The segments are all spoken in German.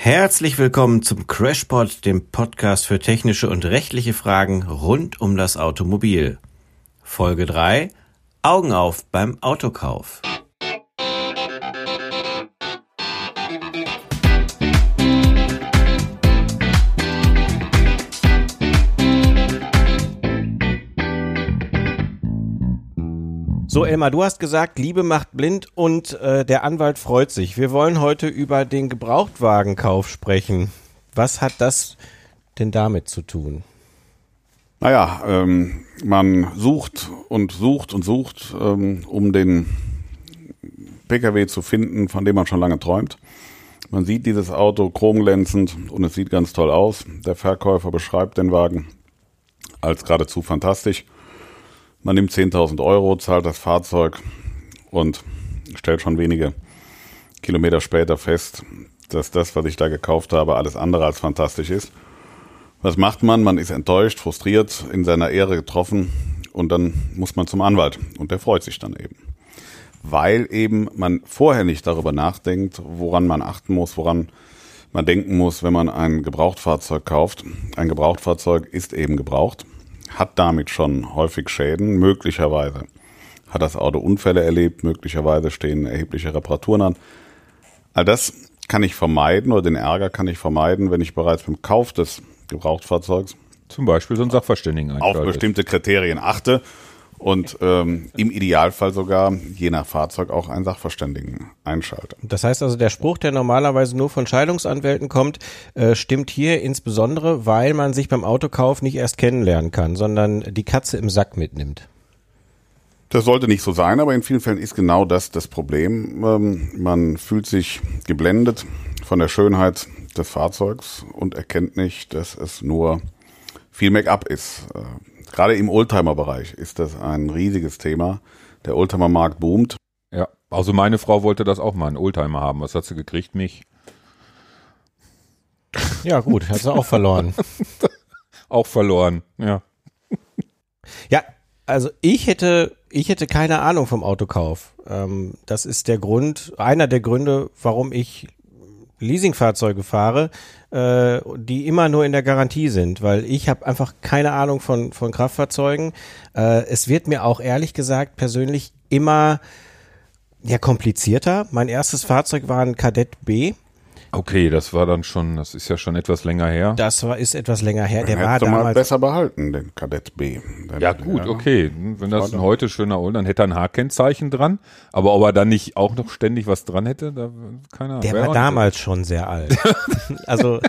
Herzlich willkommen zum Crashpod, dem Podcast für technische und rechtliche Fragen rund um das Automobil. Folge 3 Augen auf beim Autokauf. So, Elmar, du hast gesagt, Liebe macht blind und äh, der Anwalt freut sich. Wir wollen heute über den Gebrauchtwagenkauf sprechen. Was hat das denn damit zu tun? Naja, ähm, man sucht und sucht und sucht, ähm, um den Pkw zu finden, von dem man schon lange träumt. Man sieht dieses Auto chromglänzend und es sieht ganz toll aus. Der Verkäufer beschreibt den Wagen als geradezu fantastisch. Man nimmt 10.000 Euro, zahlt das Fahrzeug und stellt schon wenige Kilometer später fest, dass das, was ich da gekauft habe, alles andere als fantastisch ist. Was macht man? Man ist enttäuscht, frustriert, in seiner Ehre getroffen und dann muss man zum Anwalt und der freut sich dann eben. Weil eben man vorher nicht darüber nachdenkt, woran man achten muss, woran man denken muss, wenn man ein Gebrauchtfahrzeug kauft. Ein Gebrauchtfahrzeug ist eben gebraucht hat damit schon häufig Schäden, möglicherweise hat das Auto Unfälle erlebt, möglicherweise stehen erhebliche Reparaturen an. All das kann ich vermeiden oder den Ärger kann ich vermeiden, wenn ich bereits beim Kauf des Gebrauchtfahrzeugs zum Beispiel so ein Sachverständigen auf bestimmte Kriterien achte und ähm, im Idealfall sogar je nach Fahrzeug auch einen Sachverständigen einschalte. Das heißt also, der Spruch, der normalerweise nur von Scheidungsanwälten kommt, äh, stimmt hier insbesondere, weil man sich beim Autokauf nicht erst kennenlernen kann, sondern die Katze im Sack mitnimmt. Das sollte nicht so sein, aber in vielen Fällen ist genau das das Problem. Ähm, man fühlt sich geblendet von der Schönheit des Fahrzeugs und erkennt nicht, dass es nur viel Make-up ist. Äh, Gerade im Oldtimer-Bereich ist das ein riesiges Thema. Der Oldtimer-Markt boomt. Ja, also meine Frau wollte das auch mal, einen Oldtimer haben. Was hat sie gekriegt? Mich. Ja, gut, hat sie auch verloren. auch verloren, ja. Ja, also ich hätte, ich hätte keine Ahnung vom Autokauf. Ähm, das ist der Grund, einer der Gründe, warum ich Leasingfahrzeuge fahre, äh, die immer nur in der Garantie sind, weil ich habe einfach keine Ahnung von, von Kraftfahrzeugen. Äh, es wird mir auch ehrlich gesagt persönlich immer ja komplizierter. Mein erstes Fahrzeug war ein Kadett B. Okay, das war dann schon, das ist ja schon etwas länger her. Das war ist etwas länger her. Der war damals mal besser behalten, den Kadett B. Den, ja gut, ja, okay. Wenn das ein heute schöner Old, dann hätte er ein H-Kennzeichen dran. Aber ob er dann nicht auch noch ständig was dran hätte, da keine Ahnung. Der war damals nicht. schon sehr alt. also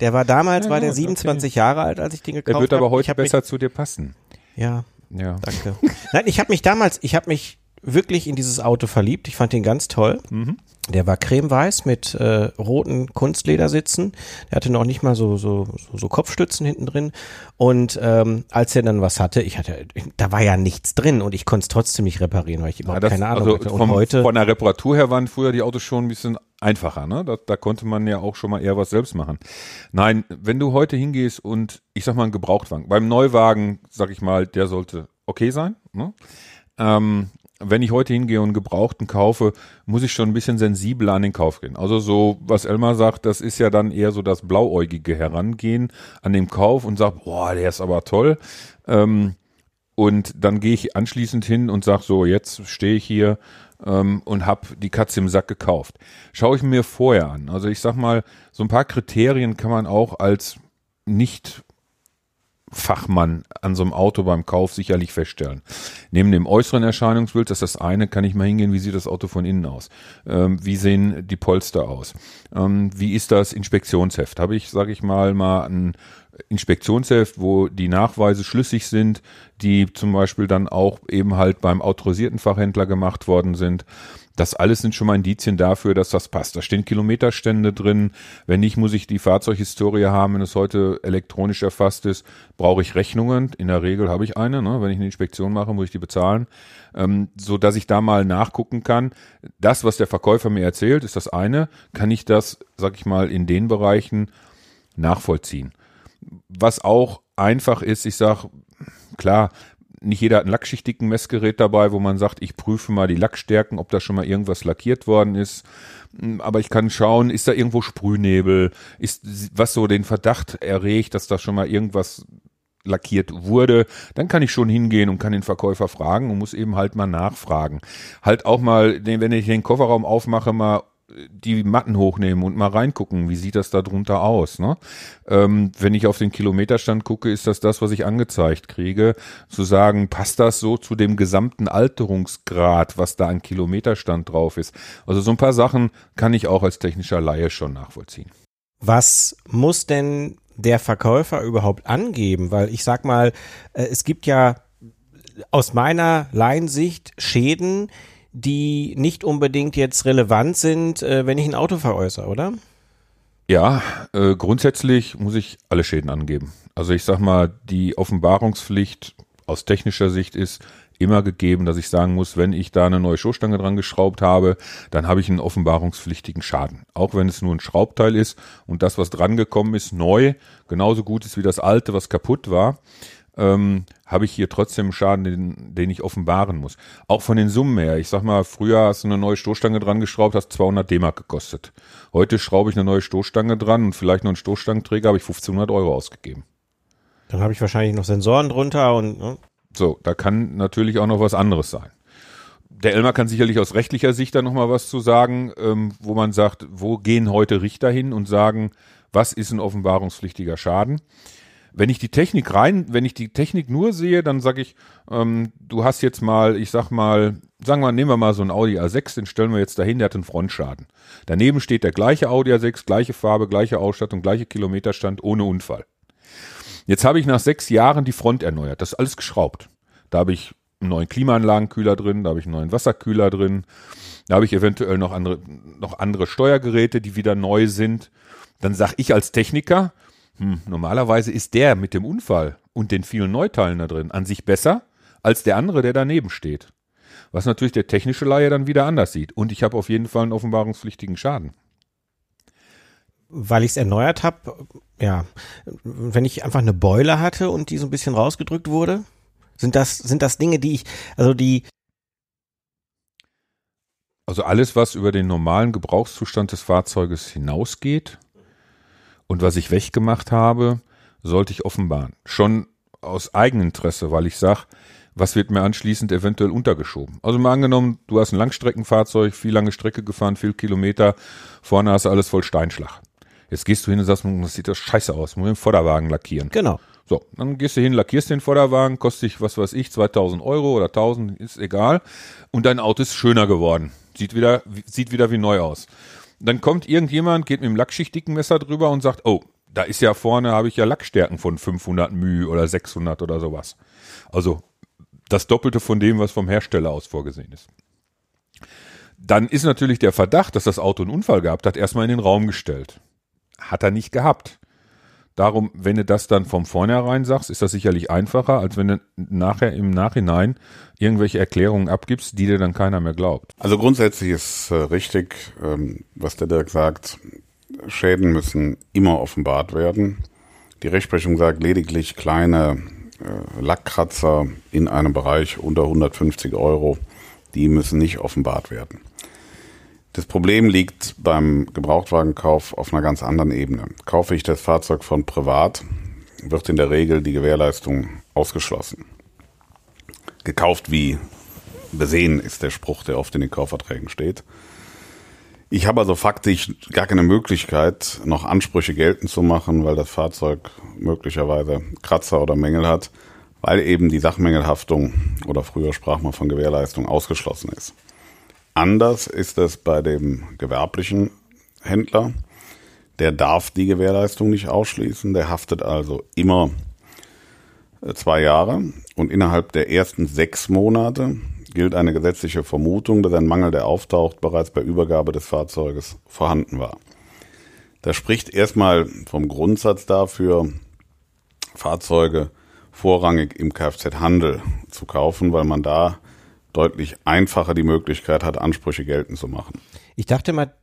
der war damals, ja, war der 27 okay. Jahre alt, als ich den gekauft habe. Der wird aber heute besser zu dir passen. Ja. Ja. Danke. Nein, ich habe mich damals, ich habe mich wirklich in dieses Auto verliebt. Ich fand ihn ganz toll. Mhm. Der war cremeweiß mit äh, roten Kunstledersitzen. Der hatte noch nicht mal so, so, so, so Kopfstützen hinten drin. Und ähm, als er dann was hatte, ich hatte, da war ja nichts drin und ich konnte es trotzdem nicht reparieren, weil ich überhaupt ja, das, keine Ahnung also hatte. Und vom, heute, von der Reparatur her waren früher die Autos schon ein bisschen einfacher. Ne? Da, da konnte man ja auch schon mal eher was selbst machen. Nein, wenn du heute hingehst und ich sag mal einen Gebrauchtwagen, beim Neuwagen, sag ich mal, der sollte okay sein. Ne? Ähm, wenn ich heute hingehe und Gebrauchten kaufe, muss ich schon ein bisschen sensibler an den Kauf gehen. Also so, was Elmar sagt, das ist ja dann eher so das blauäugige Herangehen an den Kauf und sagt, boah, der ist aber toll. Ähm, und dann gehe ich anschließend hin und sage so, jetzt stehe ich hier ähm, und habe die Katze im Sack gekauft. Schaue ich mir vorher an. Also ich sag mal, so ein paar Kriterien kann man auch als nicht Fachmann an so einem Auto beim Kauf sicherlich feststellen. Neben dem äußeren Erscheinungsbild, das ist das eine, kann ich mal hingehen, wie sieht das Auto von innen aus? Ähm, wie sehen die Polster aus? Ähm, wie ist das Inspektionsheft? Habe ich, sage ich mal, mal ein Inspektionsheft, wo die Nachweise schlüssig sind, die zum Beispiel dann auch eben halt beim autorisierten Fachhändler gemacht worden sind. Das alles sind schon mal Indizien dafür, dass das passt. Da stehen Kilometerstände drin. Wenn nicht, muss ich die Fahrzeughistorie haben. Wenn es heute elektronisch erfasst ist, brauche ich Rechnungen. In der Regel habe ich eine. Ne? Wenn ich eine Inspektion mache, muss ich die bezahlen. Ähm, so dass ich da mal nachgucken kann. Das, was der Verkäufer mir erzählt, ist das eine. Kann ich das, sag ich mal, in den Bereichen nachvollziehen? Was auch einfach ist, ich sag, klar, nicht jeder hat ein lackschichtigen Messgerät dabei, wo man sagt, ich prüfe mal die Lackstärken, ob da schon mal irgendwas lackiert worden ist. Hm, aber ich kann schauen, ist da irgendwo Sprühnebel, ist was so den Verdacht erregt, dass da schon mal irgendwas lackiert wurde, dann kann ich schon hingehen und kann den Verkäufer fragen und muss eben halt mal nachfragen. Halt auch mal, wenn ich den Kofferraum aufmache, mal die Matten hochnehmen und mal reingucken, wie sieht das da drunter aus. Ne? Ähm, wenn ich auf den Kilometerstand gucke, ist das das, was ich angezeigt kriege. Zu sagen, passt das so zu dem gesamten Alterungsgrad, was da an Kilometerstand drauf ist. Also so ein paar Sachen kann ich auch als technischer Laie schon nachvollziehen. Was muss denn der Verkäufer überhaupt angeben? Weil ich sag mal, äh, es gibt ja aus meiner Laiensicht Schäden, die nicht unbedingt jetzt relevant sind, äh, wenn ich ein Auto veräußere, oder? Ja, äh, grundsätzlich muss ich alle Schäden angeben. Also ich sag mal, die Offenbarungspflicht aus technischer Sicht ist immer gegeben, dass ich sagen muss, wenn ich da eine neue Stoßstange dran geschraubt habe, dann habe ich einen offenbarungspflichtigen Schaden. Auch wenn es nur ein Schraubteil ist und das, was dran gekommen ist, neu, genauso gut ist wie das alte, was kaputt war ähm, habe ich hier trotzdem Schaden, den, den ich offenbaren muss. Auch von den Summen her. Ich sag mal, früher hast du eine neue Stoßstange dran geschraubt, hast 200 D-Mark gekostet. Heute schraube ich eine neue Stoßstange dran und vielleicht noch einen Stoßstangenträger, habe ich 1500 Euro ausgegeben. Dann habe ich wahrscheinlich noch Sensoren drunter und. Ne? So, da kann natürlich auch noch was anderes sein. Der Elmar kann sicherlich aus rechtlicher Sicht da nochmal was zu sagen, ähm, wo man sagt, wo gehen heute Richter hin und sagen, was ist ein offenbarungspflichtiger Schaden? Wenn ich die Technik rein, wenn ich die Technik nur sehe, dann sage ich, ähm, du hast jetzt mal, ich sag mal, sagen wir, nehmen wir mal so einen Audi A6, den stellen wir jetzt dahin, der hat einen Frontschaden. Daneben steht der gleiche Audi A6, gleiche Farbe, gleiche Ausstattung, gleiche Kilometerstand, ohne Unfall. Jetzt habe ich nach sechs Jahren die Front erneuert, das ist alles geschraubt. Da habe ich einen neuen Klimaanlagenkühler drin, da habe ich einen neuen Wasserkühler drin, da habe ich eventuell noch andere, noch andere Steuergeräte, die wieder neu sind. Dann sage ich als Techniker, hm, normalerweise ist der mit dem Unfall und den vielen Neuteilen da drin an sich besser als der andere, der daneben steht. Was natürlich der technische Laie dann wieder anders sieht. Und ich habe auf jeden Fall einen offenbarungspflichtigen Schaden. Weil ich es erneuert habe, ja, wenn ich einfach eine Beule hatte und die so ein bisschen rausgedrückt wurde, sind das, sind das Dinge, die ich, also die. Also alles, was über den normalen Gebrauchszustand des Fahrzeuges hinausgeht, und was ich weggemacht habe, sollte ich offenbaren. Schon aus Eigeninteresse, weil ich sage, was wird mir anschließend eventuell untergeschoben. Also mal angenommen, du hast ein Langstreckenfahrzeug, viel lange Strecke gefahren, viel Kilometer, vorne hast du alles voll Steinschlag. Jetzt gehst du hin und sagst, hm, das sieht das scheiße aus, muss den Vorderwagen lackieren. Genau. So, dann gehst du hin, lackierst den Vorderwagen, kostet dich, was weiß ich, 2000 Euro oder 1000, ist egal. Und dein Auto ist schöner geworden. Sieht wieder, sieht wieder wie neu aus. Dann kommt irgendjemand, geht mit dem lackschichtigen Messer drüber und sagt, oh, da ist ja vorne, habe ich ja Lackstärken von 500 μ oder 600 oder sowas. Also das Doppelte von dem, was vom Hersteller aus vorgesehen ist. Dann ist natürlich der Verdacht, dass das Auto einen Unfall gehabt hat, erstmal in den Raum gestellt. Hat er nicht gehabt. Darum, wenn du das dann vom vornherein sagst, ist das sicherlich einfacher, als wenn du nachher im Nachhinein irgendwelche Erklärungen abgibst, die dir dann keiner mehr glaubt. Also grundsätzlich ist äh, richtig, ähm, was der Dirk sagt, Schäden müssen immer offenbart werden. Die Rechtsprechung sagt lediglich kleine äh, Lackkratzer in einem Bereich unter 150 Euro, die müssen nicht offenbart werden. Das Problem liegt beim Gebrauchtwagenkauf auf einer ganz anderen Ebene. Kaufe ich das Fahrzeug von privat, wird in der Regel die Gewährleistung ausgeschlossen. Gekauft wie besehen ist der Spruch, der oft in den Kaufverträgen steht. Ich habe also faktisch gar keine Möglichkeit, noch Ansprüche geltend zu machen, weil das Fahrzeug möglicherweise Kratzer oder Mängel hat, weil eben die Sachmängelhaftung oder früher sprach man von Gewährleistung ausgeschlossen ist. Anders ist es bei dem gewerblichen Händler. Der darf die Gewährleistung nicht ausschließen. Der haftet also immer äh, zwei Jahre und innerhalb der ersten sechs Monate gilt eine gesetzliche Vermutung, dass ein Mangel, der auftaucht, bereits bei Übergabe des Fahrzeuges vorhanden war. Das spricht erstmal vom Grundsatz dafür, Fahrzeuge vorrangig im Kfz-Handel zu kaufen, weil man da deutlich einfacher die Möglichkeit hat, Ansprüche geltend zu machen. Ich dachte mal,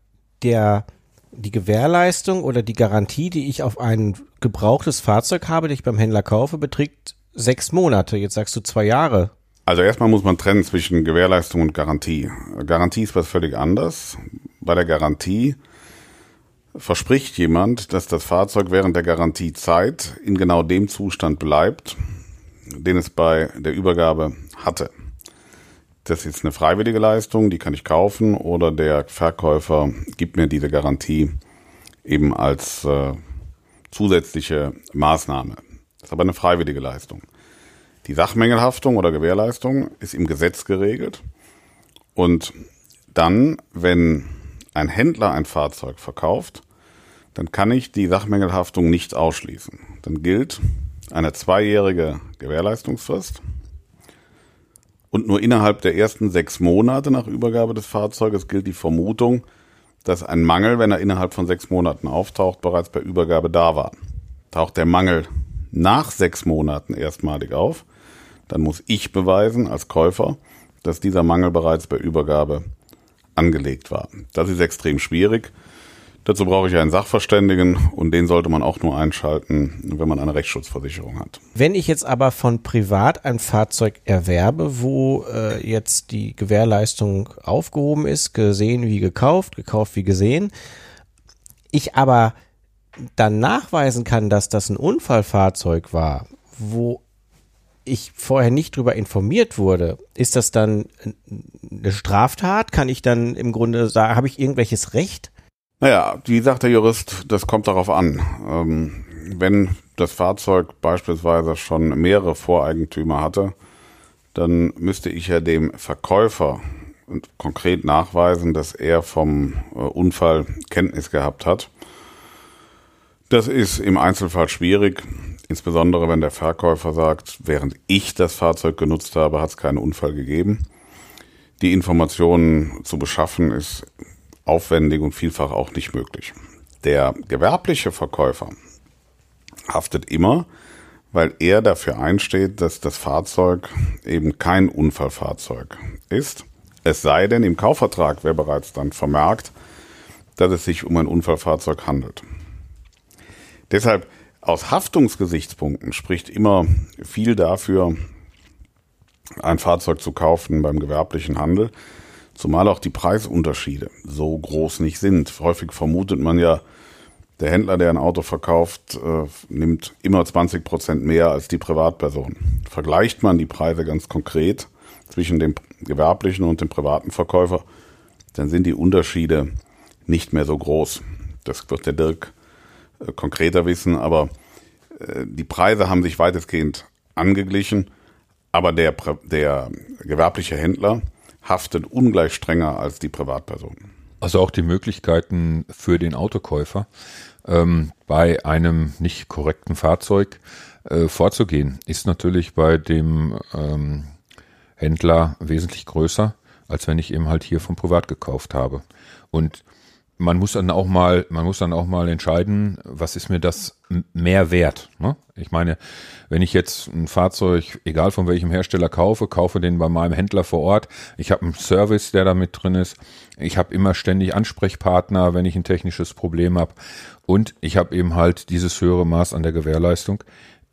der, die Gewährleistung oder die Garantie, die ich auf ein gebrauchtes Fahrzeug habe, das ich beim Händler kaufe, beträgt sechs Monate. Jetzt sagst du zwei Jahre. Also erstmal muss man trennen zwischen Gewährleistung und Garantie. Garantie ist was völlig anderes. Bei der Garantie verspricht jemand, dass das Fahrzeug während der Garantiezeit in genau dem Zustand bleibt, den es bei der Übergabe hatte. Das ist eine freiwillige Leistung, die kann ich kaufen oder der Verkäufer gibt mir diese Garantie eben als äh, zusätzliche Maßnahme. Das ist aber eine freiwillige Leistung. Die Sachmängelhaftung oder Gewährleistung ist im Gesetz geregelt. Und dann, wenn ein Händler ein Fahrzeug verkauft, dann kann ich die Sachmängelhaftung nicht ausschließen. Dann gilt eine zweijährige Gewährleistungsfrist und nur innerhalb der ersten sechs Monate nach Übergabe des Fahrzeuges gilt die Vermutung, dass ein Mangel, wenn er innerhalb von sechs Monaten auftaucht, bereits bei Übergabe da war. Taucht der Mangel nach sechs Monaten erstmalig auf, dann muss ich beweisen als Käufer, dass dieser Mangel bereits bei Übergabe angelegt war. Das ist extrem schwierig. Dazu brauche ich einen Sachverständigen und den sollte man auch nur einschalten, wenn man eine Rechtsschutzversicherung hat. Wenn ich jetzt aber von privat ein Fahrzeug erwerbe, wo äh, jetzt die Gewährleistung aufgehoben ist, gesehen wie gekauft, gekauft wie gesehen, ich aber dann nachweisen kann, dass das ein Unfallfahrzeug war, wo ich vorher nicht drüber informiert wurde, ist das dann eine Straftat? Kann ich dann im Grunde sagen, habe ich irgendwelches Recht? Naja, wie sagt der Jurist, das kommt darauf an. Ähm, wenn das Fahrzeug beispielsweise schon mehrere Voreigentümer hatte, dann müsste ich ja dem Verkäufer konkret nachweisen, dass er vom äh, Unfall Kenntnis gehabt hat. Das ist im Einzelfall schwierig, insbesondere wenn der Verkäufer sagt, während ich das Fahrzeug genutzt habe, hat es keinen Unfall gegeben. Die Informationen zu beschaffen ist aufwendig und vielfach auch nicht möglich. Der gewerbliche Verkäufer haftet immer, weil er dafür einsteht, dass das Fahrzeug eben kein Unfallfahrzeug ist. Es sei denn, im Kaufvertrag wäre bereits dann vermerkt, dass es sich um ein Unfallfahrzeug handelt. Deshalb aus Haftungsgesichtspunkten spricht immer viel dafür, ein Fahrzeug zu kaufen beim gewerblichen Handel, Zumal auch die Preisunterschiede so groß nicht sind. Häufig vermutet man ja, der Händler, der ein Auto verkauft, äh, nimmt immer 20 Prozent mehr als die Privatperson. Vergleicht man die Preise ganz konkret zwischen dem gewerblichen und dem privaten Verkäufer, dann sind die Unterschiede nicht mehr so groß. Das wird der Dirk äh, konkreter wissen, aber äh, die Preise haben sich weitestgehend angeglichen, aber der, der gewerbliche Händler haftet ungleich strenger als die Privatperson. Also auch die Möglichkeiten für den Autokäufer, ähm, bei einem nicht korrekten Fahrzeug äh, vorzugehen, ist natürlich bei dem ähm, Händler wesentlich größer, als wenn ich eben halt hier vom Privat gekauft habe. Und man muss dann auch mal, man muss dann auch mal entscheiden, was ist mir das mehr wert. Ne? Ich meine, wenn ich jetzt ein Fahrzeug, egal von welchem Hersteller kaufe, kaufe den bei meinem Händler vor Ort. Ich habe einen Service, der da mit drin ist. Ich habe immer ständig Ansprechpartner, wenn ich ein technisches Problem habe. Und ich habe eben halt dieses höhere Maß an der Gewährleistung.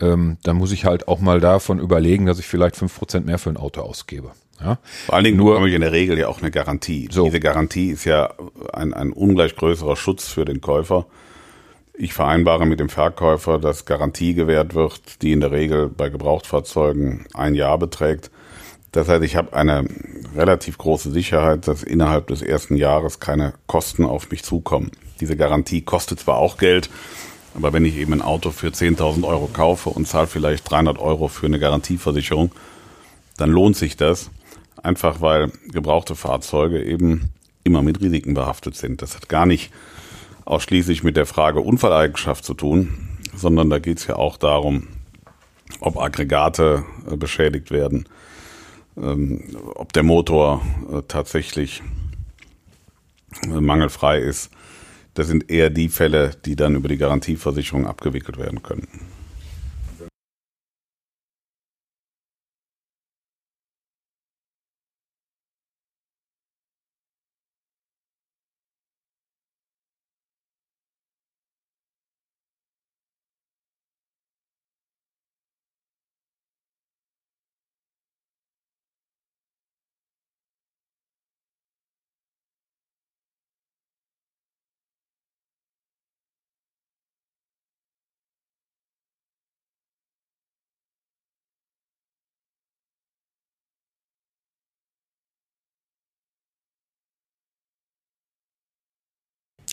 Ähm, dann muss ich halt auch mal davon überlegen, dass ich vielleicht fünf Prozent mehr für ein Auto ausgebe. Ja? Vor allen Dingen nur bekomme ich in der Regel ja auch eine Garantie. So. Diese Garantie ist ja ein, ein ungleich größerer Schutz für den Käufer. Ich vereinbare mit dem Verkäufer, dass Garantie gewährt wird, die in der Regel bei Gebrauchtfahrzeugen ein Jahr beträgt. Das heißt, ich habe eine relativ große Sicherheit, dass innerhalb des ersten Jahres keine Kosten auf mich zukommen. Diese Garantie kostet zwar auch Geld, aber wenn ich eben ein Auto für 10.000 Euro kaufe und zahle vielleicht 300 Euro für eine Garantieversicherung, dann lohnt sich das. Einfach weil gebrauchte Fahrzeuge eben immer mit Risiken behaftet sind. Das hat gar nicht ausschließlich mit der Frage Unfalleigenschaft zu tun, sondern da geht es ja auch darum, ob Aggregate äh, beschädigt werden, ähm, ob der Motor äh, tatsächlich äh, mangelfrei ist. Das sind eher die Fälle, die dann über die Garantieversicherung abgewickelt werden können.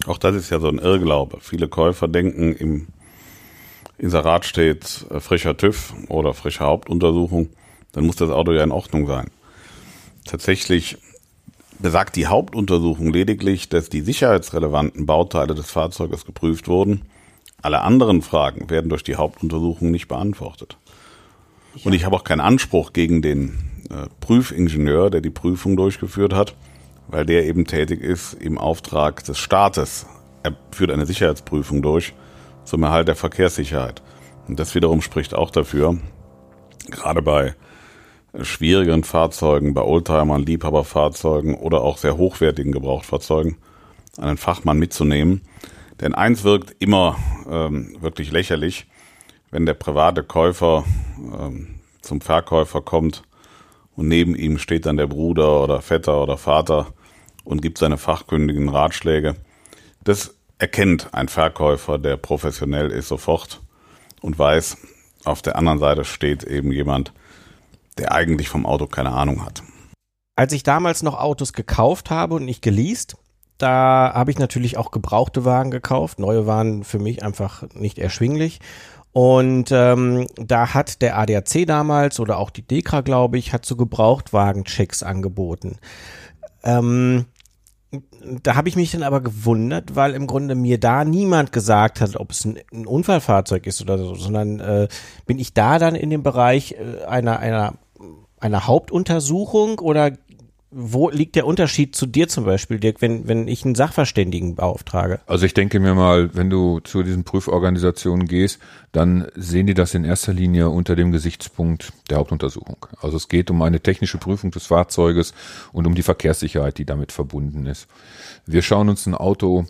Auch das ist ja so ein Irrglaube. Viele Käufer denken, im Inserat steht äh, frischer TÜV oder frische Hauptuntersuchung, dann muss das Auto ja in Ordnung sein. Tatsächlich besagt die Hauptuntersuchung lediglich, dass die sicherheitsrelevanten Bauteile des Fahrzeuges geprüft wurden. Alle anderen Fragen werden durch die Hauptuntersuchung nicht beantwortet. Und ich habe auch keinen Anspruch gegen den äh, Prüfingenieur, der die Prüfung durchgeführt hat, weil der eben tätig ist im Auftrag des Staates. Er führt eine Sicherheitsprüfung durch zum Erhalt der Verkehrssicherheit. Und das wiederum spricht auch dafür, gerade bei schwierigeren Fahrzeugen, bei Oldtimern, Liebhaberfahrzeugen oder auch sehr hochwertigen Gebrauchtfahrzeugen einen Fachmann mitzunehmen. Denn eins wirkt immer ähm, wirklich lächerlich, wenn der private Käufer ähm, zum Verkäufer kommt und neben ihm steht dann der Bruder oder Vetter oder Vater und gibt seine fachkundigen Ratschläge. Das erkennt ein Verkäufer, der professionell ist, sofort und weiß, auf der anderen Seite steht eben jemand, der eigentlich vom Auto keine Ahnung hat. Als ich damals noch Autos gekauft habe und nicht geleast, da habe ich natürlich auch gebrauchte Wagen gekauft. Neue waren für mich einfach nicht erschwinglich. Und ähm, da hat der ADAC damals oder auch die Dekra, glaube ich, hat so Gebrauchtwagenchecks angeboten. Ähm, da habe ich mich dann aber gewundert, weil im Grunde mir da niemand gesagt hat, ob es ein, ein Unfallfahrzeug ist oder so, sondern äh, bin ich da dann in dem Bereich äh, einer einer einer Hauptuntersuchung oder wo liegt der Unterschied zu dir zum Beispiel, Dirk, wenn, wenn ich einen Sachverständigen beauftrage? Also ich denke mir mal, wenn du zu diesen Prüforganisationen gehst, dann sehen die das in erster Linie unter dem Gesichtspunkt der Hauptuntersuchung. Also es geht um eine technische Prüfung des Fahrzeuges und um die Verkehrssicherheit, die damit verbunden ist. Wir schauen uns ein Auto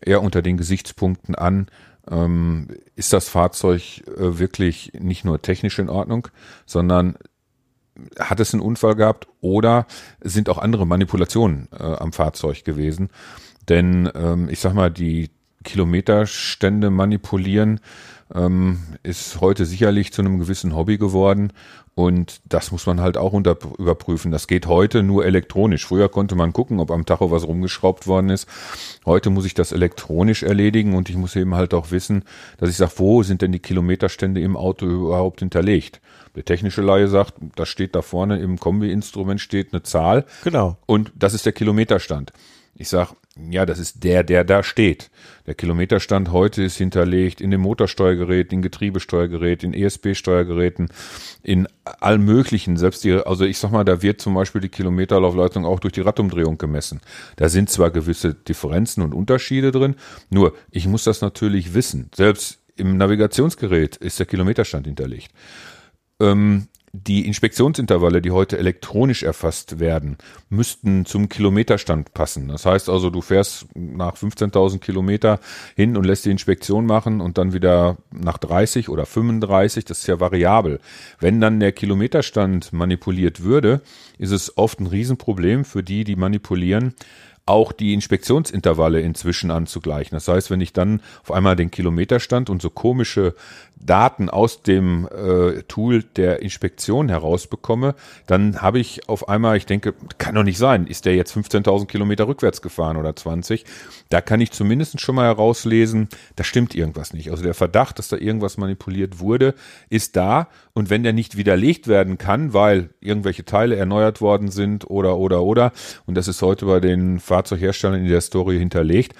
eher unter den Gesichtspunkten an, ähm, ist das Fahrzeug äh, wirklich nicht nur technisch in Ordnung, sondern hat es einen Unfall gehabt oder sind auch andere Manipulationen äh, am Fahrzeug gewesen. Denn ähm, ich sag mal, die Kilometerstände manipulieren ähm, ist heute sicherlich zu einem gewissen Hobby geworden und das muss man halt auch unter, überprüfen. Das geht heute nur elektronisch. Früher konnte man gucken, ob am Tacho was rumgeschraubt worden ist. Heute muss ich das elektronisch erledigen und ich muss eben halt auch wissen, dass ich sage, wo sind denn die Kilometerstände im Auto überhaupt hinterlegt? Der technische Laie sagt, da steht da vorne im Kombi-Instrument steht eine Zahl. Genau. Und das ist der Kilometerstand. Ich sag, ja, das ist der, der da steht. Der Kilometerstand heute ist hinterlegt in dem Motorsteuergerät, in Getriebesteuergerät, in ESP-Steuergeräten, in allen möglichen. Selbst die, also ich sag mal, da wird zum Beispiel die Kilometerlaufleistung auch durch die Radumdrehung gemessen. Da sind zwar gewisse Differenzen und Unterschiede drin, nur ich muss das natürlich wissen. Selbst im Navigationsgerät ist der Kilometerstand hinterlegt. Ähm, die Inspektionsintervalle, die heute elektronisch erfasst werden, müssten zum Kilometerstand passen. Das heißt also, du fährst nach 15.000 Kilometer hin und lässt die Inspektion machen und dann wieder nach 30 oder 35, das ist ja variabel. Wenn dann der Kilometerstand manipuliert würde, ist es oft ein Riesenproblem für die, die manipulieren, auch die Inspektionsintervalle inzwischen anzugleichen. Das heißt, wenn ich dann auf einmal den Kilometerstand und so komische Daten aus dem äh, Tool der Inspektion herausbekomme, dann habe ich auf einmal, ich denke, kann doch nicht sein, ist der jetzt 15.000 Kilometer rückwärts gefahren oder 20? Da kann ich zumindest schon mal herauslesen, da stimmt irgendwas nicht. Also der Verdacht, dass da irgendwas manipuliert wurde, ist da. Und wenn der nicht widerlegt werden kann, weil irgendwelche Teile erneuert worden sind oder, oder, oder, und das ist heute bei den Fahrzeugherstellern in der Story hinterlegt,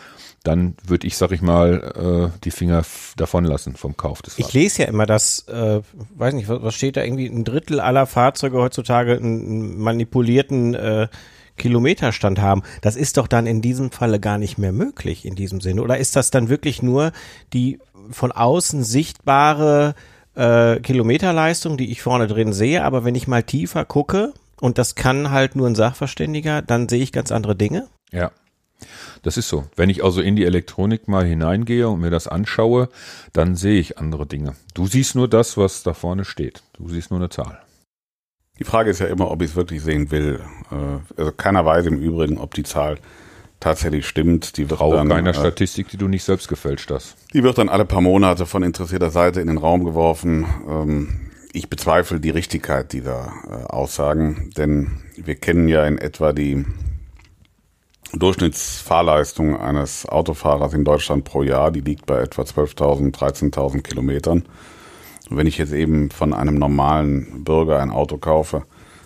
dann würde ich, sag ich mal, äh, die Finger davon lassen vom Kauf des Fahrzeugs. Ich lese ja immer, dass, äh, weiß nicht, was, was steht da irgendwie, ein Drittel aller Fahrzeuge heutzutage einen manipulierten äh, Kilometerstand haben. Das ist doch dann in diesem Falle gar nicht mehr möglich in diesem Sinne. Oder ist das dann wirklich nur die von außen sichtbare äh, Kilometerleistung, die ich vorne drin sehe, aber wenn ich mal tiefer gucke, und das kann halt nur ein Sachverständiger, dann sehe ich ganz andere Dinge? Ja, das ist so. Wenn ich also in die Elektronik mal hineingehe und mir das anschaue, dann sehe ich andere Dinge. Du siehst nur das, was da vorne steht. Du siehst nur eine Zahl. Die Frage ist ja immer, ob ich es wirklich sehen will. Äh, also keiner weiß im Übrigen, ob die Zahl tatsächlich stimmt. Die wird Brauch dann, keiner äh, Statistik, die du nicht selbst gefälscht hast. Die wird dann alle paar Monate von interessierter Seite in den Raum geworfen. Ähm, ich bezweifle die Richtigkeit dieser äh, Aussagen, denn wir kennen ja in etwa die Durchschnittsfahrleistung eines Autofahrers in Deutschland pro Jahr, die liegt bei etwa 12.000, 13.000 Kilometern. Und wenn ich jetzt eben von einem normalen Bürger ein Auto kaufe,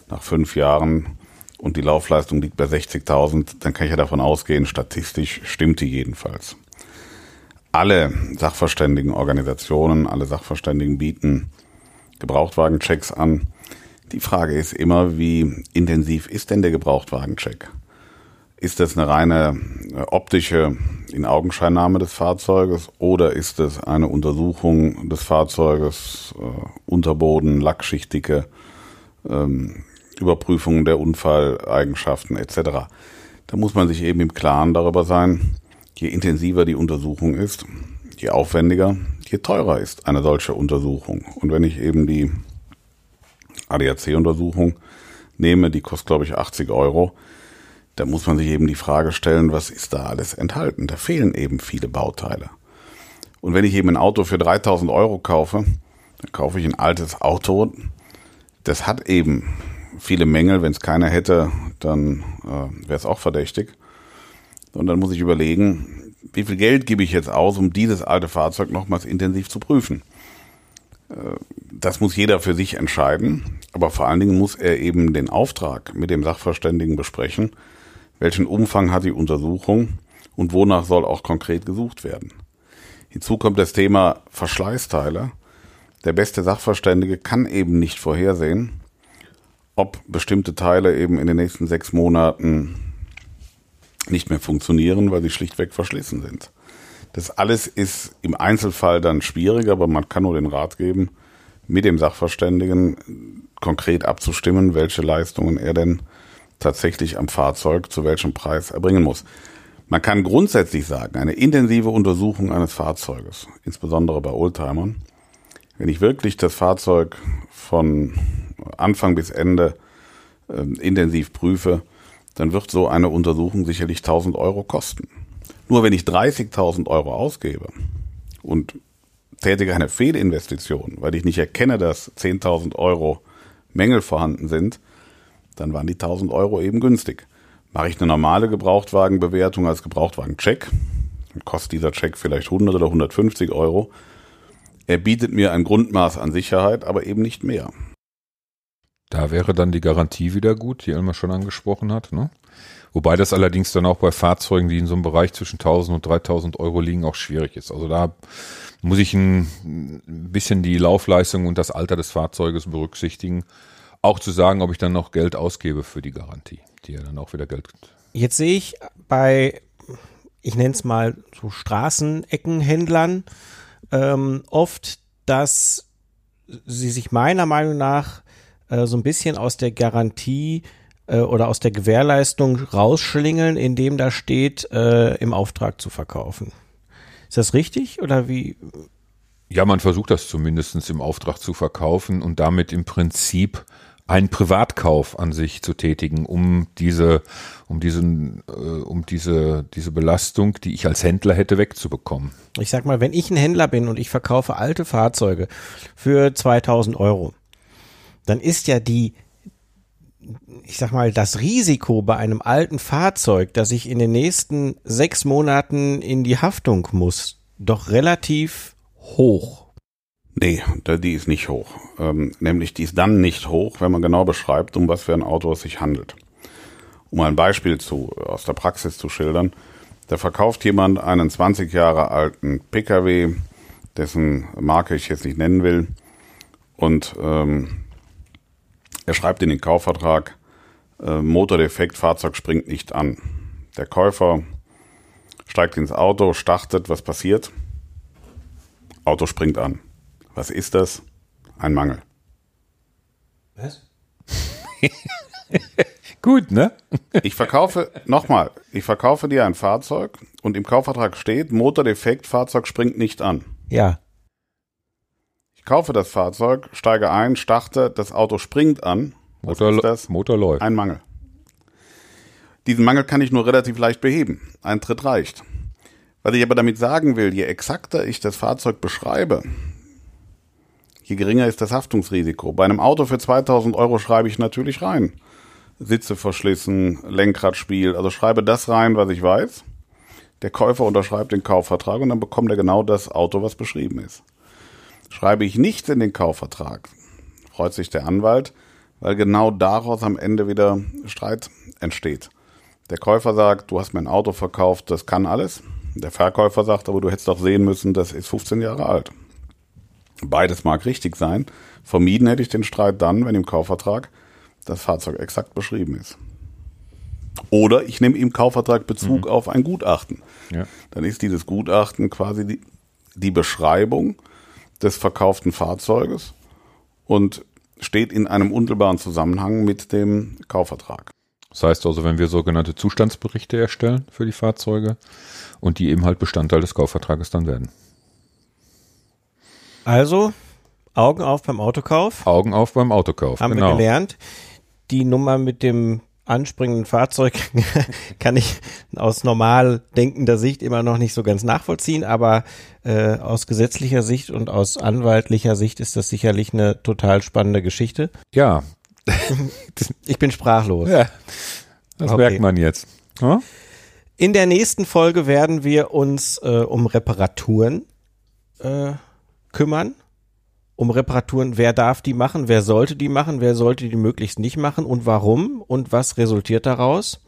nach fünf Jahren und die Laufleistung liegt bei 60.000, dann kann ich ja davon ausgehen, statistisch stimmt die jedenfalls. Alle Sachverständigenorganisationen, alle Sachverständigen bieten Gebrauchtwagenchecks an. Die Frage ist immer, wie intensiv ist denn der Gebrauchtwagencheck? Ist das eine reine äh, optische In-Augenscheinnahme des Fahrzeuges oder ist es eine Untersuchung des Fahrzeuges, äh, Unterboden, Lackschichtdicke, ähm, Überprüfung der Unfalleigenschaften etc.? Da muss man sich eben im Klaren darüber sein, je intensiver die Untersuchung ist, je aufwendiger, je teurer ist eine solche Untersuchung. Und wenn ich eben die ADAC-Untersuchung nehme, die kostet glaube ich 80 Euro, da muss man sich eben die Frage stellen, was ist da alles enthalten? Da fehlen eben viele Bauteile. Und wenn ich eben ein Auto für 3000 Euro kaufe, dann kaufe ich ein altes Auto, das hat eben viele Mängel. Wenn es keiner hätte, dann äh, wäre es auch verdächtig. Und dann muss ich überlegen, wie viel Geld gebe ich jetzt aus, um dieses alte Fahrzeug nochmals intensiv zu prüfen. Äh, das muss jeder für sich entscheiden, aber vor allen Dingen muss er eben den Auftrag mit dem Sachverständigen besprechen welchen Umfang hat die Untersuchung und wonach soll auch konkret gesucht werden. Hinzu kommt das Thema Verschleißteile. Der beste Sachverständige kann eben nicht vorhersehen, ob bestimmte Teile eben in den nächsten sechs Monaten nicht mehr funktionieren, weil sie schlichtweg verschlissen sind. Das alles ist im Einzelfall dann schwieriger, aber man kann nur den Rat geben, mit dem Sachverständigen konkret abzustimmen, welche Leistungen er denn tatsächlich am Fahrzeug zu welchem Preis erbringen muss. Man kann grundsätzlich sagen, eine intensive Untersuchung eines Fahrzeuges, insbesondere bei Oldtimern, wenn ich wirklich das Fahrzeug von Anfang bis Ende äh, intensiv prüfe, dann wird so eine Untersuchung sicherlich 1000 Euro kosten. Nur wenn ich 30.000 Euro ausgebe und tätige eine Fehlinvestition, weil ich nicht erkenne, dass 10.000 Euro Mängel vorhanden sind, dann waren die 1000 Euro eben günstig. Mache ich eine normale Gebrauchtwagenbewertung als Gebrauchtwagencheck, dann kostet dieser Check vielleicht 100 oder 150 Euro. Er bietet mir ein Grundmaß an Sicherheit, aber eben nicht mehr. Da wäre dann die Garantie wieder gut, die Elmar schon angesprochen hat. Ne? Wobei das allerdings dann auch bei Fahrzeugen, die in so einem Bereich zwischen 1000 und 3000 Euro liegen, auch schwierig ist. Also da muss ich ein bisschen die Laufleistung und das Alter des Fahrzeuges berücksichtigen auch zu sagen, ob ich dann noch Geld ausgebe für die Garantie, die ja dann auch wieder Geld. Jetzt sehe ich bei, ich nenne es mal so Straßeneckenhändlern ähm, oft, dass sie sich meiner Meinung nach äh, so ein bisschen aus der Garantie äh, oder aus der Gewährleistung rausschlingeln, indem da steht, äh, im Auftrag zu verkaufen. Ist das richtig oder wie? Ja, man versucht das zumindest im Auftrag zu verkaufen und damit im Prinzip einen Privatkauf an sich zu tätigen, um diese, um diesen, äh, um diese, diese Belastung, die ich als Händler hätte, wegzubekommen. Ich sag mal, wenn ich ein Händler bin und ich verkaufe alte Fahrzeuge für 2000 Euro, dann ist ja die, ich sag mal, das Risiko bei einem alten Fahrzeug, dass ich in den nächsten sechs Monaten in die Haftung muss, doch relativ hoch. Nee, die ist nicht hoch. Ähm, nämlich die ist dann nicht hoch, wenn man genau beschreibt, um was für ein Auto es sich handelt. Um ein Beispiel zu, aus der Praxis zu schildern. Da verkauft jemand einen 20 Jahre alten Pkw, dessen Marke ich jetzt nicht nennen will. Und ähm, er schreibt in den Kaufvertrag, äh, Motordefekt, Fahrzeug springt nicht an. Der Käufer steigt ins Auto, startet, was passiert? Auto springt an. Was ist das? Ein Mangel. Was? Gut, ne? ich verkaufe, nochmal, ich verkaufe dir ein Fahrzeug und im Kaufvertrag steht, Motordefekt, Fahrzeug springt nicht an. Ja. Ich kaufe das Fahrzeug, steige ein, starte, das Auto springt an. Was Motor, ist das? Motor läuft. Ein Mangel. Diesen Mangel kann ich nur relativ leicht beheben. Ein Tritt reicht. Was ich aber damit sagen will, je exakter ich das Fahrzeug beschreibe, je geringer ist das Haftungsrisiko. Bei einem Auto für 2000 Euro schreibe ich natürlich rein. Sitze verschlissen, Lenkradspiel. Also schreibe das rein, was ich weiß. Der Käufer unterschreibt den Kaufvertrag und dann bekommt er genau das Auto, was beschrieben ist. Schreibe ich nichts in den Kaufvertrag, freut sich der Anwalt, weil genau daraus am Ende wieder Streit entsteht. Der Käufer sagt, du hast mir ein Auto verkauft, das kann alles. Der Verkäufer sagt, aber du hättest doch sehen müssen, das ist 15 Jahre alt. Beides mag richtig sein. Vermieden hätte ich den Streit dann, wenn im Kaufvertrag das Fahrzeug exakt beschrieben ist. Oder ich nehme im Kaufvertrag Bezug mhm. auf ein Gutachten. Ja. Dann ist dieses Gutachten quasi die, die Beschreibung des verkauften Fahrzeuges und steht in einem unmittelbaren Zusammenhang mit dem Kaufvertrag. Das heißt also, wenn wir sogenannte Zustandsberichte erstellen für die Fahrzeuge und die eben halt Bestandteil des Kaufvertrages dann werden. Also, Augen auf beim Autokauf. Augen auf beim Autokauf. Haben genau. wir gelernt. Die Nummer mit dem anspringenden Fahrzeug kann ich aus normal denkender Sicht immer noch nicht so ganz nachvollziehen, aber äh, aus gesetzlicher Sicht und aus anwaltlicher Sicht ist das sicherlich eine total spannende Geschichte. Ja. ich bin sprachlos. Ja, das okay. merkt man jetzt. Hm? In der nächsten Folge werden wir uns äh, um Reparaturen äh, kümmern um Reparaturen, wer darf die machen, wer sollte die machen, wer sollte die möglichst nicht machen? Und warum? Und was resultiert daraus.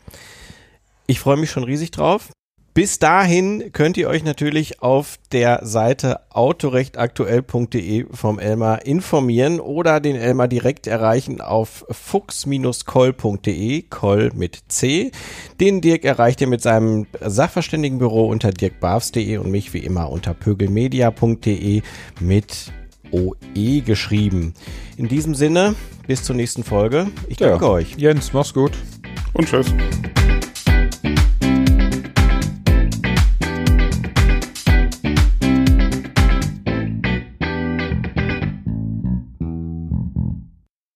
Ich freue mich schon riesig drauf. Bis dahin könnt ihr euch natürlich auf der Seite autorechtaktuell.de vom Elmar informieren oder den Elmar direkt erreichen auf fuchs-koll.de, Koll mit C. Den Dirk erreicht ihr mit seinem Sachverständigenbüro unter dirkbarfs.de und mich wie immer unter pögelmedia.de mit OE geschrieben. In diesem Sinne, bis zur nächsten Folge. Ich danke ja. euch. Jens, mach's gut. Und tschüss.